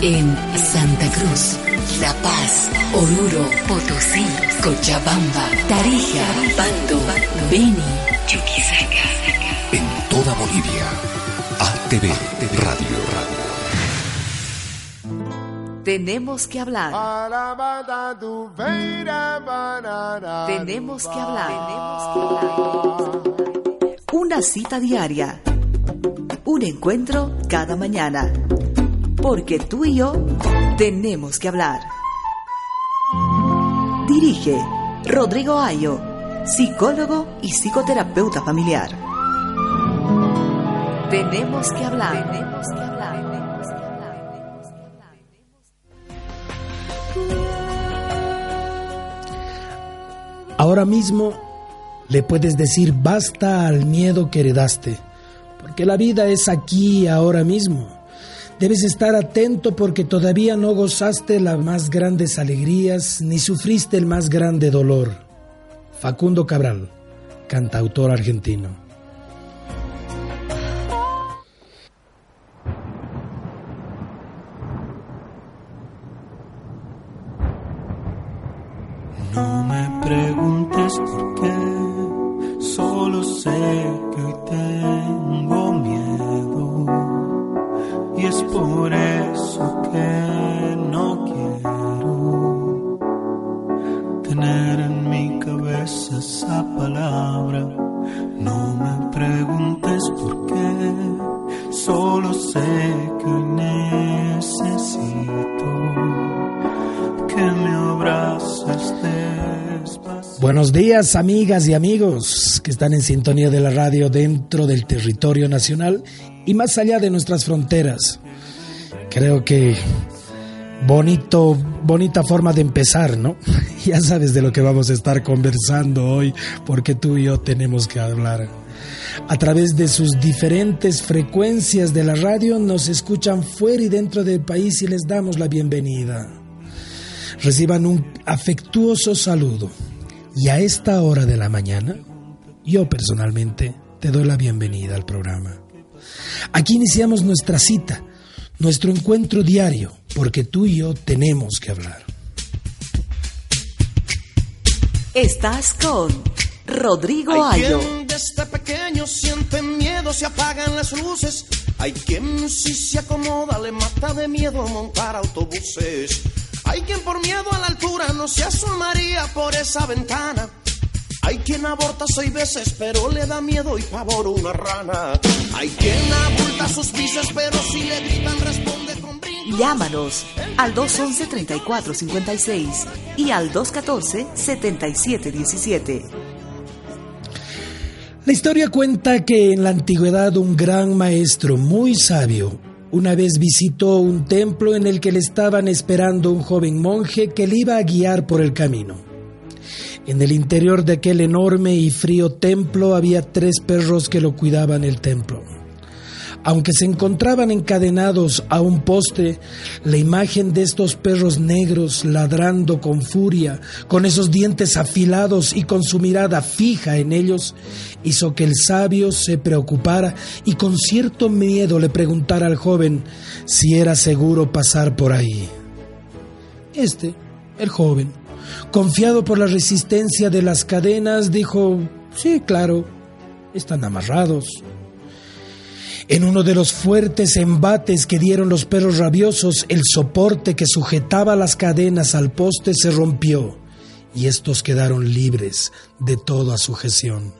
En Santa Cruz, La Paz, Oruro, Potosí, Cochabamba, Tarija, Bando, Beni, Chuquisaca. En toda Bolivia, ATV Radio Radio. Tenemos que hablar. Tenemos que hablar. Tenemos que hablar. Una cita diaria. Un encuentro cada mañana porque tú y yo tenemos que hablar. Dirige Rodrigo Ayo, psicólogo y psicoterapeuta familiar. Tenemos que hablar. Tenemos que hablar. Ahora mismo le puedes decir basta al miedo que heredaste, porque la vida es aquí ahora mismo Debes estar atento porque todavía no gozaste las más grandes alegrías ni sufriste el más grande dolor. Facundo Cabral, cantautor argentino. Buenos días, amigas y amigos que están en sintonía de la radio dentro del territorio nacional y más allá de nuestras fronteras. Creo que bonito, bonita forma de empezar, ¿no? Ya sabes de lo que vamos a estar conversando hoy, porque tú y yo tenemos que hablar. A través de sus diferentes frecuencias de la radio nos escuchan fuera y dentro del país y les damos la bienvenida. Reciban un afectuoso saludo. Y a esta hora de la mañana, yo personalmente te doy la bienvenida al programa. Aquí iniciamos nuestra cita, nuestro encuentro diario, porque tú y yo tenemos que hablar. Estás con Rodrigo Hay Ayo. Quien desde pequeño siente miedo, se apagan las luces. Hay quien si se acomoda le mata de miedo a montar autobuses. Hay quien por miedo a no se asomaría por esa ventana. Hay quien aborta seis veces, pero le da miedo y pavor una rana. Hay quien abulta sus vices, pero si le gritan responde con brincos. Llámanos al 211-3456 y al 214-7717. La historia cuenta que en la antigüedad un gran maestro muy sabio una vez visitó un templo en el que le estaban esperando un joven monje que le iba a guiar por el camino. En el interior de aquel enorme y frío templo había tres perros que lo cuidaban el templo. Aunque se encontraban encadenados a un poste, la imagen de estos perros negros ladrando con furia, con esos dientes afilados y con su mirada fija en ellos, hizo que el sabio se preocupara y con cierto miedo le preguntara al joven si era seguro pasar por ahí. Este, el joven, Confiado por la resistencia de las cadenas, dijo, sí, claro, están amarrados. En uno de los fuertes embates que dieron los perros rabiosos, el soporte que sujetaba las cadenas al poste se rompió y estos quedaron libres de toda sujeción.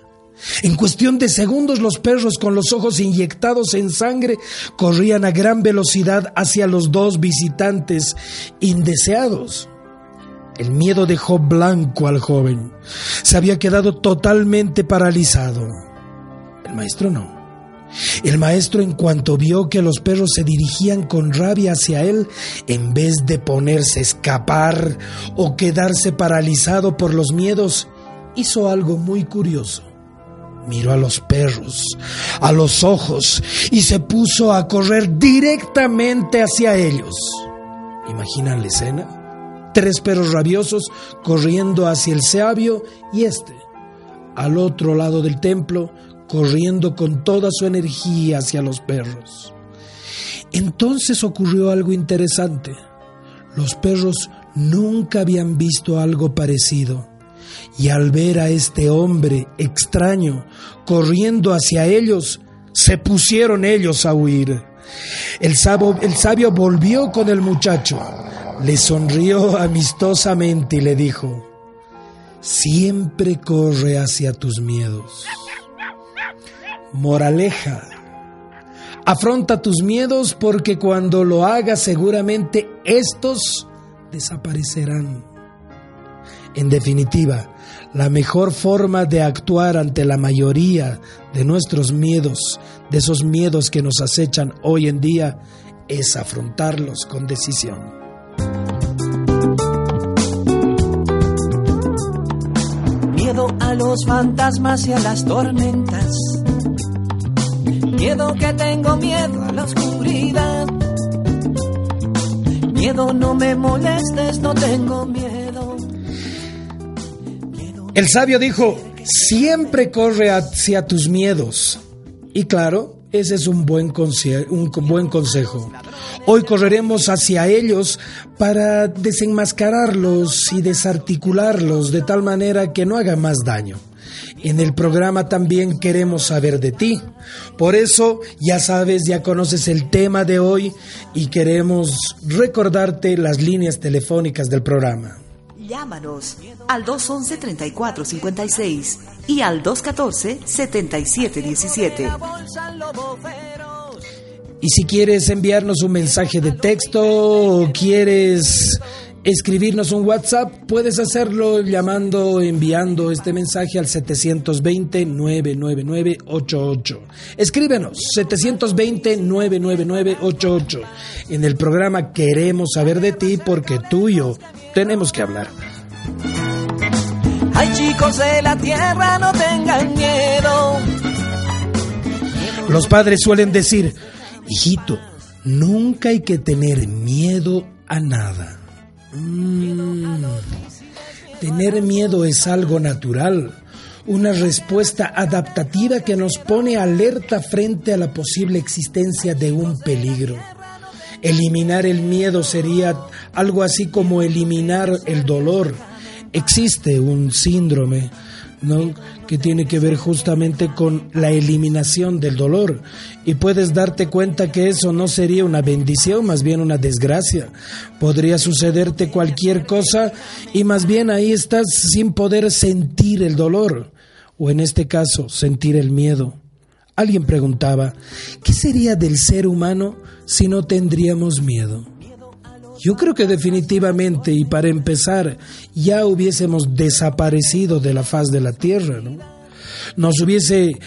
En cuestión de segundos los perros con los ojos inyectados en sangre corrían a gran velocidad hacia los dos visitantes indeseados. El miedo dejó blanco al joven. Se había quedado totalmente paralizado. El maestro no. El maestro en cuanto vio que los perros se dirigían con rabia hacia él, en vez de ponerse a escapar o quedarse paralizado por los miedos, hizo algo muy curioso. Miró a los perros, a los ojos, y se puso a correr directamente hacia ellos. ¿Imaginan la escena? tres perros rabiosos corriendo hacia el sabio y este, al otro lado del templo, corriendo con toda su energía hacia los perros. Entonces ocurrió algo interesante. Los perros nunca habían visto algo parecido. Y al ver a este hombre extraño corriendo hacia ellos, se pusieron ellos a huir. El sabio, volvió con el muchacho, le sonrió amistosamente y le dijo, siempre corre hacia tus miedos. Moraleja, afronta tus miedos porque cuando lo hagas seguramente estos desaparecerán. En definitiva, la mejor forma de actuar ante la mayoría de nuestros miedos, de esos miedos que nos acechan hoy en día, es afrontarlos con decisión. Miedo a los fantasmas y a las tormentas. Miedo que tengo miedo a la oscuridad. Miedo no me molestes, no tengo miedo. El sabio dijo, siempre corre hacia tus miedos. Y claro, ese es un buen, un buen consejo. Hoy correremos hacia ellos para desenmascararlos y desarticularlos de tal manera que no haga más daño. En el programa también queremos saber de ti. Por eso, ya sabes, ya conoces el tema de hoy y queremos recordarte las líneas telefónicas del programa. Llámanos al 211-3456 y al 214-7717. Y si quieres enviarnos un mensaje de texto o quieres escribirnos un WhatsApp, puedes hacerlo llamando o enviando este mensaje al 720-999-88. Escríbenos, 720-999-88. En el programa queremos saber de ti porque tú y yo tenemos que hablar. Ay chicos de la tierra, no tengan miedo. Los padres suelen decir, hijito, nunca hay que tener miedo a nada. Mm. Tener miedo es algo natural, una respuesta adaptativa que nos pone alerta frente a la posible existencia de un peligro. Eliminar el miedo sería algo así como eliminar el dolor. Existe un síndrome ¿no? que tiene que ver justamente con la eliminación del dolor. Y puedes darte cuenta que eso no sería una bendición, más bien una desgracia. Podría sucederte cualquier cosa y más bien ahí estás sin poder sentir el dolor, o en este caso, sentir el miedo. Alguien preguntaba, ¿qué sería del ser humano si no tendríamos miedo? Yo creo que definitivamente, y para empezar, ya hubiésemos desaparecido de la faz de la tierra, ¿no? Nos hubiese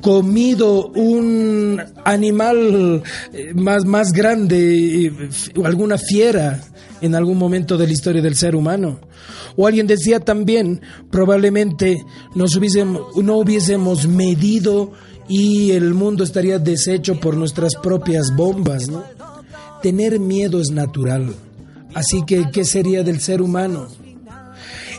comido un animal eh, más, más grande, eh, alguna fiera en algún momento de la historia del ser humano. O alguien decía también, probablemente nos hubiésemos, no hubiésemos medido y el mundo estaría deshecho por nuestras propias bombas, ¿no? Tener miedo es natural. Así que, ¿qué sería del ser humano?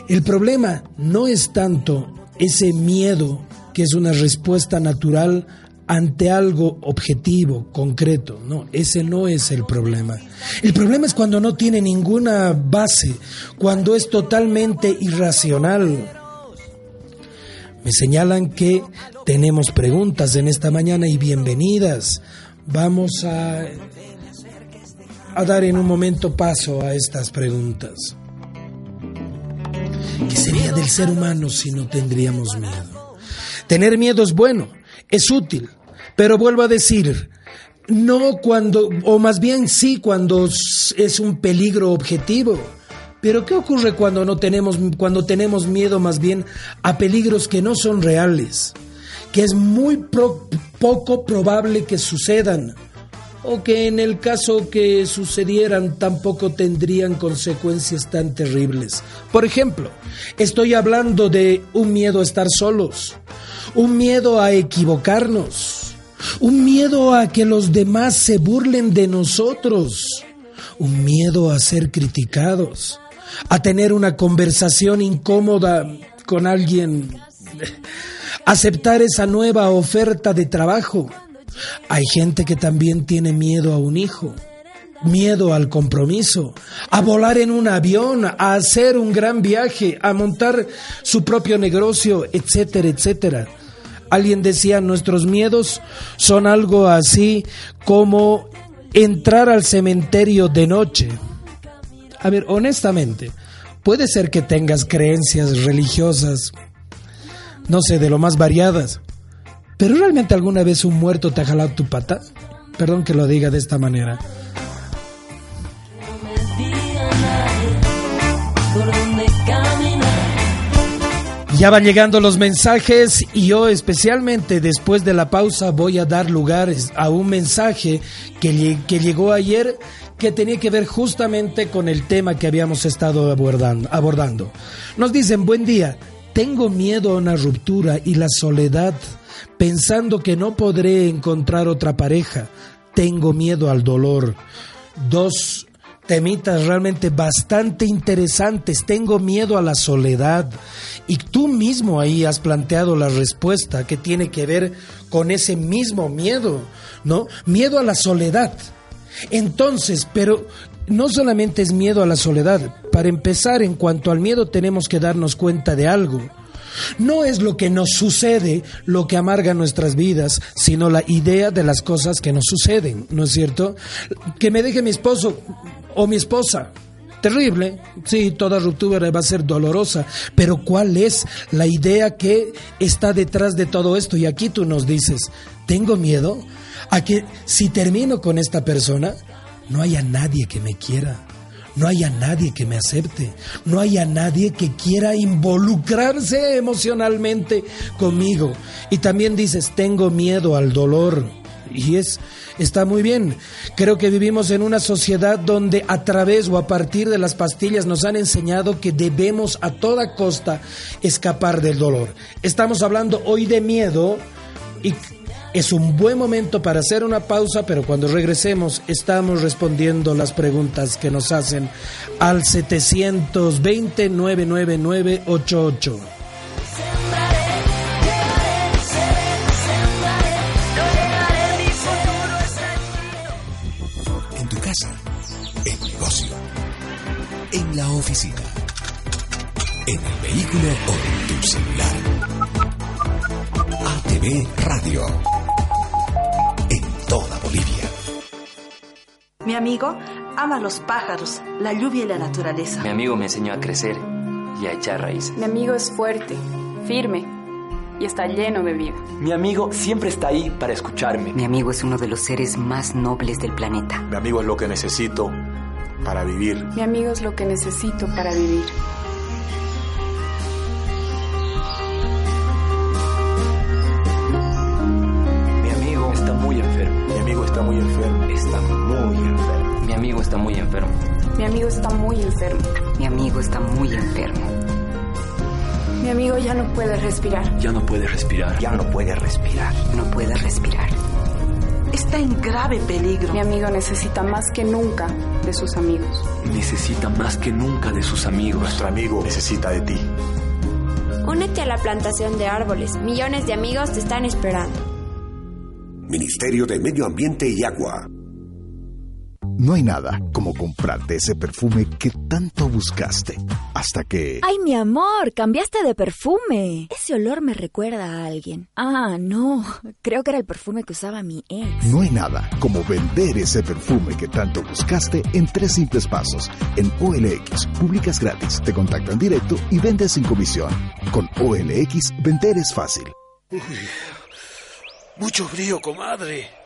El problema no es tanto ese miedo que es una respuesta natural ante algo objetivo, concreto. No, ese no es el problema. El problema es cuando no tiene ninguna base, cuando es totalmente irracional. Me señalan que tenemos preguntas en esta mañana y bienvenidas. Vamos a a dar en un momento paso a estas preguntas. ¿Qué sería del ser humano si no tendríamos miedo? Tener miedo es bueno, es útil, pero vuelvo a decir, no cuando, o más bien sí cuando es un peligro objetivo. Pero ¿qué ocurre cuando no tenemos, cuando tenemos miedo más bien a peligros que no son reales? Que es muy poco probable que sucedan o que en el caso que sucedieran tampoco tendrían consecuencias tan terribles. Por ejemplo, estoy hablando de un miedo a estar solos, un miedo a equivocarnos, un miedo a que los demás se burlen de nosotros, un miedo a ser criticados, a tener una conversación incómoda con alguien, aceptar esa nueva oferta de trabajo Hay gente que también tiene miedo a un hijo, miedo al compromiso, a volar en un avión, a hacer un gran viaje, a montar su propio negocio, etcétera, etcétera. Alguien decía, nuestros miedos son algo así como entrar al cementerio de noche. A ver, honestamente, puede ser que tengas creencias religiosas, no sé, de lo más variadas, pero realmente alguna vez un muerto te ha jalado tu pata? Perdón que lo diga de esta manera. Ya van llegando los mensajes y yo especialmente después de la pausa voy a dar lugar a un mensaje que, que llegó ayer que tenía que ver justamente con el tema que habíamos estado abordando, abordando. Nos dicen, buen día, tengo miedo a una ruptura y la soledad, pensando que no podré encontrar otra pareja. Tengo miedo al dolor. Dos temitas realmente bastante interesantes. Tengo miedo a la soledad. Y tú mismo ahí has planteado la respuesta que tiene que ver con ese mismo miedo, ¿no? Miedo a la soledad. Entonces, pero no solamente es miedo a la soledad. Para empezar, en cuanto al miedo tenemos que darnos cuenta de algo. No es lo que nos sucede lo que amarga nuestras vidas, sino la idea de las cosas que nos suceden, ¿no es cierto? Que me deje mi esposo o mi esposa. Terrible, sí, toda ruptura va a ser dolorosa, pero ¿cuál es la idea que está detrás de todo esto? Y aquí tú nos dices, tengo miedo a que si termino con esta persona, no haya nadie que me quiera no haya nadie que me acepte, no haya nadie que quiera involucrarse emocionalmente conmigo. Y también dices, tengo miedo al dolor. Y es, está muy bien. Creo que vivimos en una sociedad donde a través o a partir de las pastillas nos han enseñado que debemos a toda costa escapar del dolor. Estamos hablando hoy de miedo y es un buen momento para hacer una pausa, pero cuando regresemos estamos respondiendo las preguntas que nos hacen al 720-99988. En tu casa, en negocio, en la oficina, en el vehículo o en tu celular. Radio toda Bolivia. Mi amigo ama los pájaros, la lluvia y la naturaleza. Mi amigo me enseñó a crecer y a echar raíces. Mi amigo es fuerte, firme y está lleno de vida. Mi amigo siempre está ahí para escucharme. Mi amigo es uno de los seres más nobles del planeta. Mi amigo es lo que necesito para vivir. Mi amigo es lo que necesito para vivir. Está muy enfermo. Mi amigo está muy enfermo. Mi amigo está muy enfermo. Mi amigo ya no puede respirar. Ya no puede respirar. Ya no puede respirar. No puede respirar. Está en grave peligro. Mi amigo necesita más que nunca de sus amigos. Necesita más que nunca de sus amigos. Nuestro amigo necesita de ti. Únete a la plantación de árboles. Millones de amigos te están esperando. Ministerio de Medio Ambiente y Agua. No hay nada como comprarte ese perfume que tanto buscaste. Hasta que... ¡Ay, mi amor! Cambiaste de perfume. Ese olor me recuerda a alguien. Ah, no. Creo que era el perfume que usaba mi ex. No hay nada como vender ese perfume que tanto buscaste en tres simples pasos. En OLX, publicas gratis, te contactan directo y vendes sin comisión. Con OLX, vender es fácil. Mucho frío, comadre.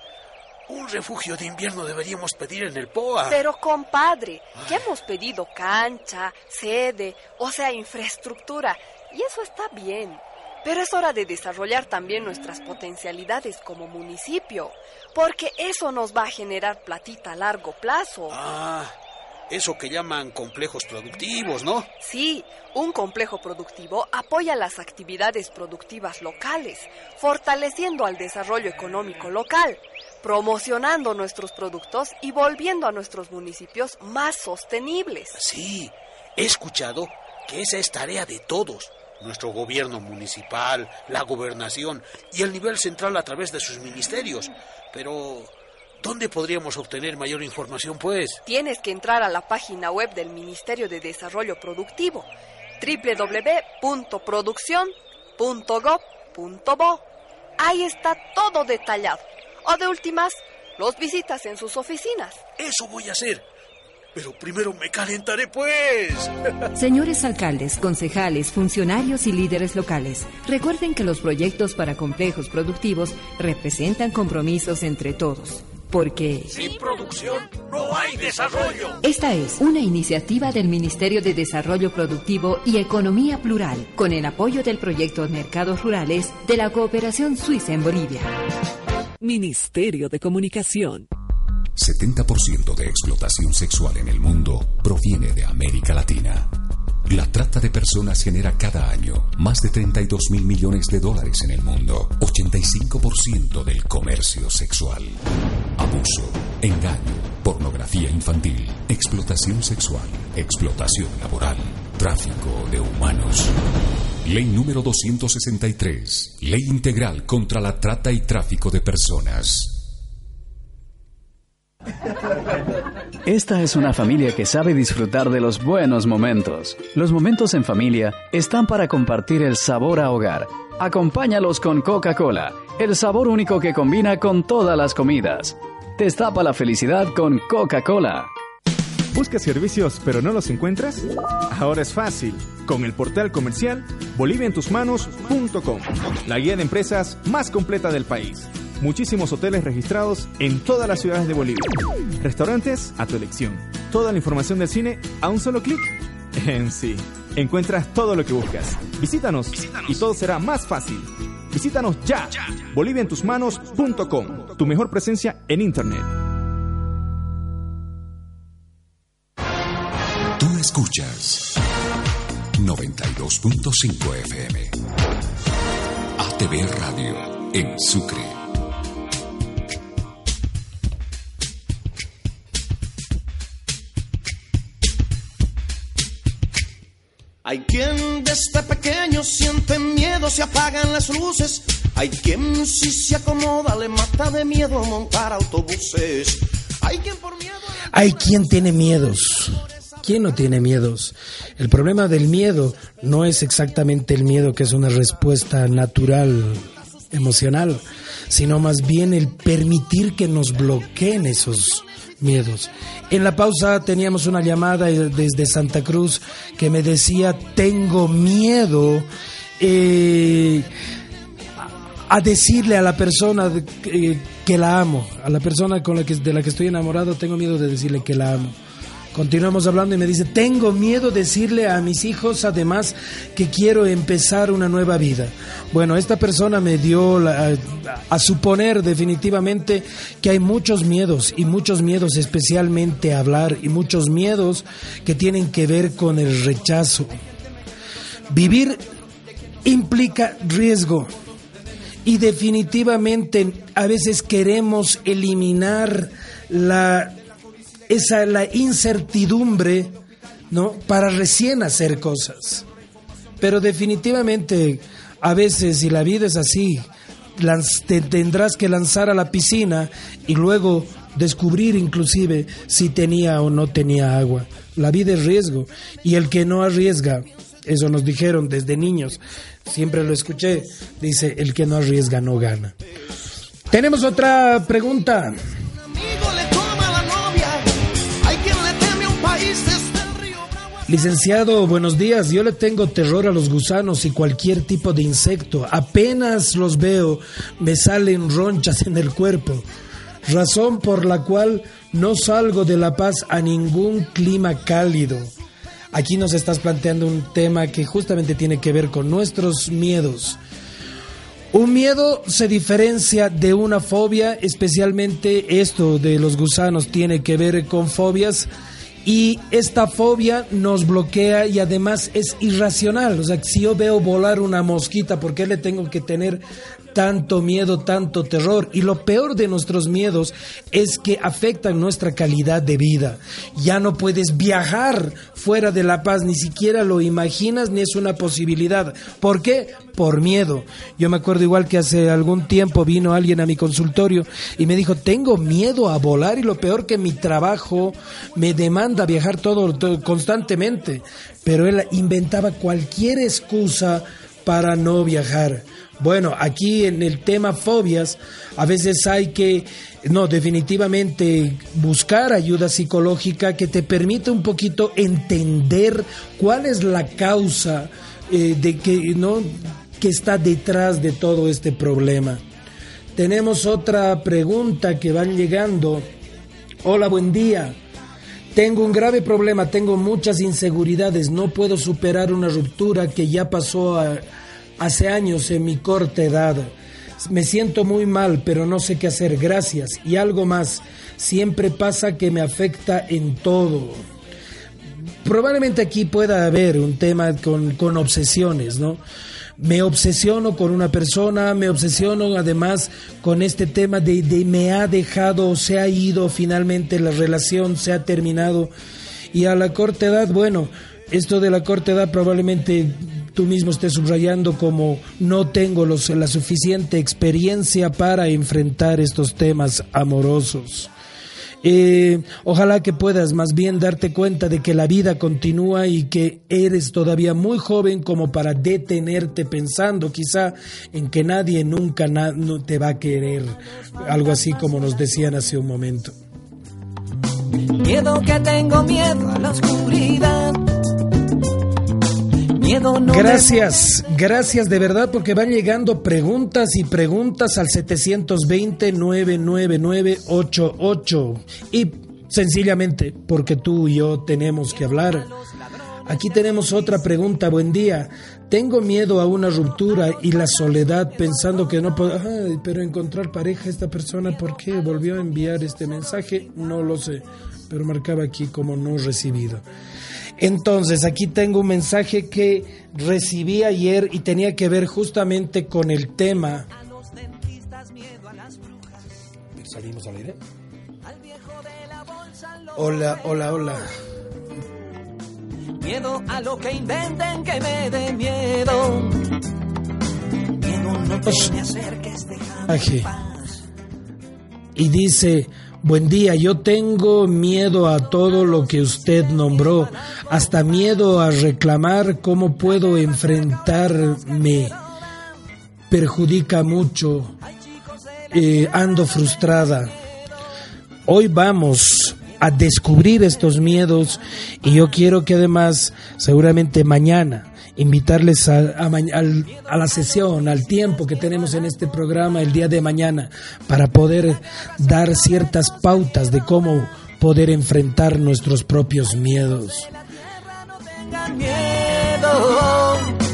Un refugio de invierno deberíamos pedir en el POA. Pero, compadre, ya hemos pedido cancha, sede, o sea, infraestructura. Y eso está bien. Pero es hora de desarrollar también nuestras potencialidades como municipio. Porque eso nos va a generar platita a largo plazo. Ah, eso que llaman complejos productivos, ¿no? Sí, un complejo productivo apoya las actividades productivas locales, fortaleciendo al desarrollo económico local, promocionando nuestros productos y volviendo a nuestros municipios más sostenibles. Sí, he escuchado que esa es tarea de todos, nuestro gobierno municipal, la gobernación y el nivel central a través de sus ministerios. Pero, ¿dónde podríamos obtener mayor información, pues? Tienes que entrar a la página web del Ministerio de Desarrollo Productivo, www.produccion.gov.bo. Ahí está todo detallado. O de últimas, los visitas en sus oficinas. Eso voy a hacer. Pero primero me calentaré, pues. Señores alcaldes, concejales, funcionarios y líderes locales, recuerden que los proyectos para complejos productivos representan compromisos entre todos. Porque sin producción no hay desarrollo. Esta es una iniciativa del Ministerio de Desarrollo Productivo y Economía Plural, con el apoyo del proyecto Mercados Rurales de la Cooperación Suiza en Bolivia. Ministerio de Comunicación. 70% de explotación sexual en el mundo proviene de América Latina. La trata de personas genera cada año más de 32 mil millones de dólares en el mundo, 85% del comercio sexual. Abuso, engaño, pornografía infantil, explotación sexual, explotación laboral, tráfico de humanos. Ley número 263, Ley Integral contra la Trata y Tráfico de Personas. Esta es una familia que sabe disfrutar de los buenos momentos. Los momentos en familia están para compartir el sabor a hogar. Acompáñalos con Coca-Cola, el sabor único que combina con todas las comidas. Destapa la felicidad con Coca-Cola. ¿Buscas servicios pero no los encuentras? Ahora es fácil. Con el portal comercial boliviaentusmanos.com, la guía de empresas más completa del país muchísimos hoteles registrados en todas las ciudades de Bolivia. Restaurantes a tu elección. Toda la información del cine a un solo clic. En sí, encuentras todo lo que buscas. Visítanos, y todo será más fácil. Visítanos ya. ya. Boliviaentusmanos.com, tu mejor presencia en Internet. Escuchas 92.5 FM. ATV Radio en Sucre. Hay quien desde pequeño siente miedo, se apagan las luces. Hay quien si se acomoda le mata de miedo montar autobuses. Hay quien por miedo... Hay quien tiene miedos. ¿Quién no tiene miedos? El problema del miedo no es exactamente el miedo que es una respuesta natural, emocional, sino más bien el permitir que nos bloqueen esos miedos. En la pausa teníamos una llamada desde Santa Cruz que me decía, tengo miedo eh, a decirle a la persona que, que, la amo, a la persona con la que, de la que estoy enamorado, tengo miedo de decirle que la amo. Continuamos hablando y me dice, tengo miedo decirle a mis hijos además que quiero empezar una nueva vida. Bueno, esta persona me dio a, suponer definitivamente que hay muchos miedos y muchos miedos especialmente a hablar y muchos miedos que tienen que ver con el rechazo. Vivir implica riesgo y definitivamente a veces queremos eliminar la esa la incertidumbre, ¿no? Para recién hacer cosas. Pero definitivamente a veces si la vida es así, te tendrás que lanzar a la piscina y luego descubrir inclusive si tenía o no tenía agua. La vida es riesgo y el que no arriesga, eso nos dijeron desde niños, siempre lo escuché, dice, el que no arriesga no gana. Tenemos otra pregunta. Licenciado, buenos días. Yo le tengo terror a los gusanos y cualquier tipo de insecto. Apenas los veo, me salen ronchas en el cuerpo. Razón por la cual no salgo de La Paz a ningún clima cálido. Aquí nos estás planteando un tema que justamente tiene que ver con nuestros miedos. Un miedo se diferencia de una fobia, especialmente esto de los gusanos tiene que ver con fobias y esta fobia nos bloquea y además es irracional. O sea, si yo veo volar una mosquita, ¿por qué le tengo que tener tanto miedo, tanto terror. Y lo peor de nuestros miedos es que afectan nuestra calidad de vida. Ya no puedes viajar fuera de La Paz, ni siquiera lo imaginas ni es una posibilidad. ¿Por qué? Por miedo. Yo me acuerdo igual que hace algún tiempo vino alguien a mi consultorio y me dijo, tengo miedo a volar y lo peor que mi trabajo me demanda viajar todo, todo constantemente. Pero él inventaba cualquier excusa para no viajar. Bueno, aquí en el tema fobias, a veces hay que, no, definitivamente buscar ayuda psicológica que te permita un poquito entender cuál es la causa eh, de que, ¿no? que está detrás de todo este problema. Tenemos otra pregunta que van llegando. Hola, buen día. Tengo un grave problema, tengo muchas inseguridades, no puedo superar una ruptura que ya pasó a hace años en mi corta edad. Me siento muy mal, pero no sé qué hacer. Gracias. Y algo más, siempre pasa que me afecta en todo. Probablemente aquí pueda haber un tema con, obsesiones, ¿no? me obsesiono con una persona, me obsesiono además con este tema de, de, me ha dejado, se ha ido, finalmente la relación se ha terminado. Y a la corta edad, bueno, esto de la corta edad probablemente tú mismo estés subrayando como no tengo la suficiente experiencia para enfrentar estos temas amorosos. Eh, ojalá que puedas más bien darte cuenta de que la vida continúa y que eres todavía muy joven como para detenerte pensando quizá en que nadie nunca no te va a querer, algo así como nos decían hace un momento. Miedo que tengo miedo a la oscuridad Gracias, gracias de verdad porque van llegando preguntas y preguntas al 720-999-88 y sencillamente porque tú y yo tenemos que hablar. Aquí tenemos otra pregunta, buen día. Tengo miedo a una ruptura y la soledad pensando que no puedo... Ay, pero encontrar pareja esta persona, ¿por qué volvió a enviar este mensaje? No lo sé, pero marcaba aquí como no recibido. Entonces, aquí tengo un mensaje que recibí ayer y tenía que ver justamente con el tema. ¿Salimos al aire? Hola, hola, hola. Miedo a lo que inventen que me dé miedo. Miedo no te me acerques, Y dice, Buen día, yo tengo miedo a todo lo que usted nombró, hasta miedo a reclamar cómo puedo enfrentarme. Perjudica mucho, eh, ando frustrada. Hoy vamos a descubrir estos miedos y yo quiero que además, seguramente mañana, invitarles a, a, la sesión, al tiempo que tenemos en este programa el día de mañana, para poder dar ciertas pautas de cómo poder enfrentar nuestros propios miedos.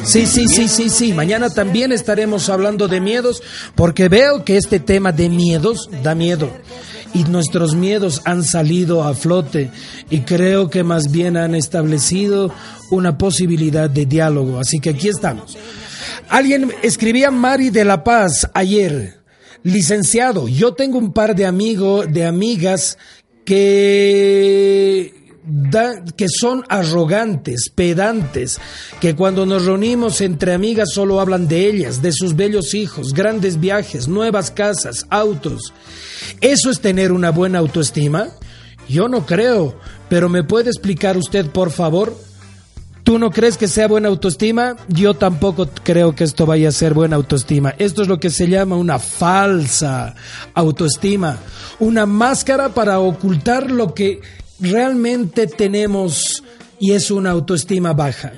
Sí, sí, sí, sí, sí. Mañana también estaremos hablando de miedos porque veo que este tema de miedos da miedo y nuestros miedos han salido a flote y creo que más bien han establecido una posibilidad de diálogo. Así que aquí estamos. Alguien escribía Mari de la Paz ayer. Licenciado, yo tengo un par de amigos, de amigas que que son arrogantes, pedantes, que cuando nos reunimos entre amigas solo hablan de ellas, de sus bellos hijos, grandes viajes, nuevas casas, autos. ¿Eso es tener una buena autoestima? Yo no creo, pero ¿me puede explicar usted, por favor? ¿Tú no crees que sea buena autoestima? Yo tampoco creo que esto vaya a ser buena autoestima. Esto es lo que se llama una falsa autoestima, una máscara para ocultar lo que realmente tenemos y es una autoestima baja.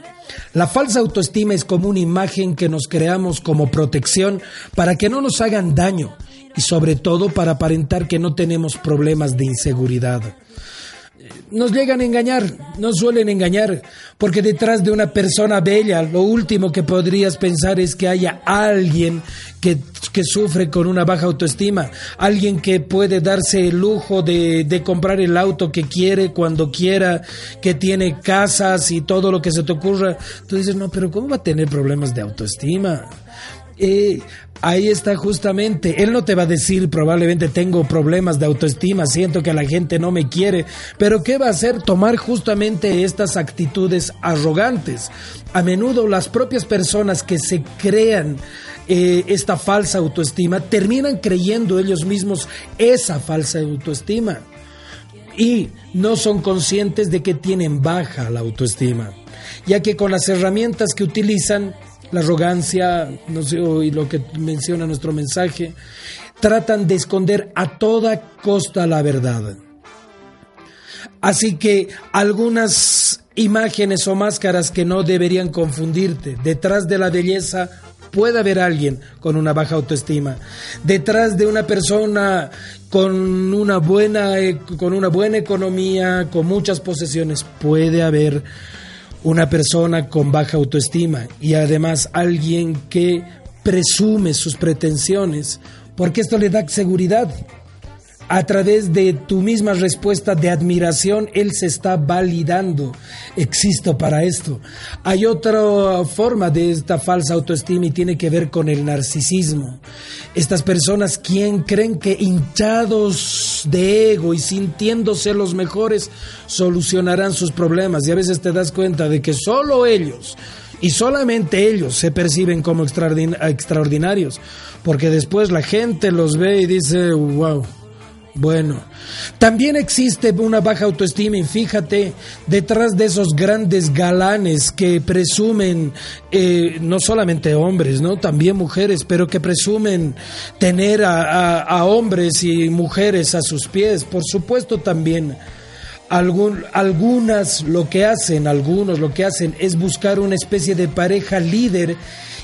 La falsa autoestima es como una imagen que nos creamos como protección para que no nos hagan daño y sobre todo para aparentar que no tenemos problemas de inseguridad nos llegan a engañar, nos suelen engañar, porque detrás de una persona bella lo último que podrías pensar es que haya alguien que, que sufre con una baja autoestima, alguien que puede darse el lujo de, de, comprar el auto que quiere cuando quiera, que tiene casas y todo lo que se te ocurra. Tú dices, no, pero ¿cómo va a tener problemas de autoestima? Eh, Ahí está justamente. Él no te va a decir probablemente tengo problemas de autoestima, siento que la gente no me quiere, pero ¿qué va a hacer? Tomar justamente estas actitudes arrogantes. A menudo las propias personas que se crean eh, esta falsa autoestima terminan creyendo ellos mismos esa falsa autoestima y no son conscientes de que tienen baja la autoestima, ya que con las herramientas que utilizan la arrogancia, y lo que menciona nuestro mensaje, tratan de esconder a toda costa la verdad. Así que algunas imágenes o máscaras que no deberían confundirte. Detrás de la belleza puede haber alguien con una baja autoestima. Detrás de una persona con una buena, eh, con una buena economía, con muchas posesiones, puede haber una persona con baja autoestima y además alguien que presume sus pretensiones, porque esto le da seguridad. A través de tu misma respuesta de admiración, él se está validando. Existo para esto. Hay otra forma de esta falsa autoestima y tiene que ver con el narcisismo. Estas personas quien creen que hinchados de ego y sintiéndose los mejores solucionarán sus problemas. Y a veces te das cuenta de que solo ellos y solamente ellos se perciben como extraordinarios, porque después la gente los ve y dice, wow bueno, también existe una baja autoestima y fíjate, detrás de esos grandes galanes que presumen, eh, no solamente hombres, ¿no? También mujeres, pero que presumen tener a, hombres y mujeres a sus pies, por supuesto también. algunas lo que hacen, algunos lo que hacen es buscar una especie de pareja líder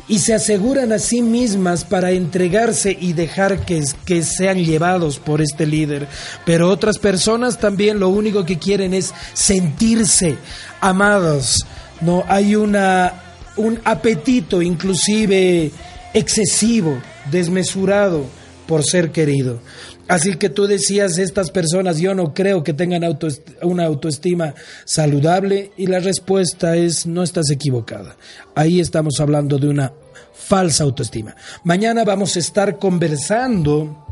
y se aseguran a sí mismas para entregarse y dejar que, que sean llevados por este líder. Pero otras personas también lo único que quieren es sentirse amados. No hay una un apetito inclusive excesivo, desmesurado por ser querido. Así que tú decías, estas personas yo no creo que tengan una autoestima saludable y la respuesta es, no estás equivocada. Ahí estamos hablando de una falsa autoestima. Mañana vamos a estar conversando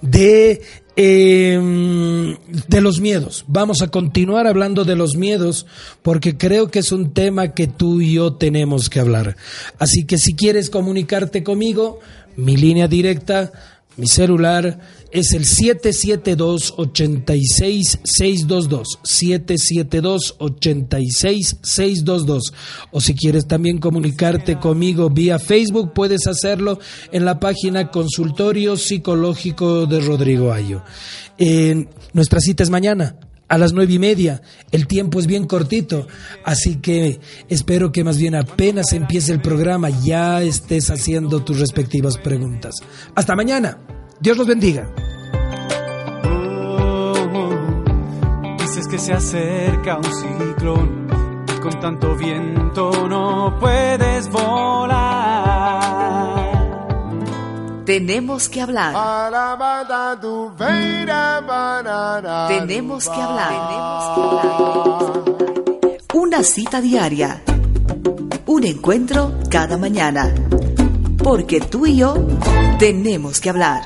de, em, de los miedos. Vamos a continuar hablando de los miedos porque creo que es un tema que tú y yo tenemos que hablar. Así que si quieres comunicarte conmigo, mi línea directa mi celular es el 772-86622. 772-86622. O si quieres también comunicarte conmigo vía Facebook, puedes hacerlo en la página Consultorio Psicológico de Rodrigo Ayo. nuestra cita es mañana a las nueve y media. El tiempo es bien cortito, así que espero que más bien apenas empiece el programa ya estés haciendo tus respectivas preguntas. Hasta mañana. Dios los bendiga. dices que se acerca un ciclón y con tanto viento no puedes volar. Tenemos que hablar. Tenemos que hablar. Una cita diaria. Un encuentro cada mañana. Porque tú y yo tenemos que hablar.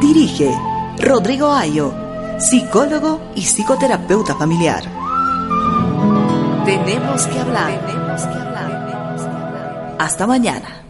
Dirige Rodrigo Ayo, psicólogo y psicoterapeuta familiar. Tenemos que hablar. Tenemos que hablar. Hasta mañana.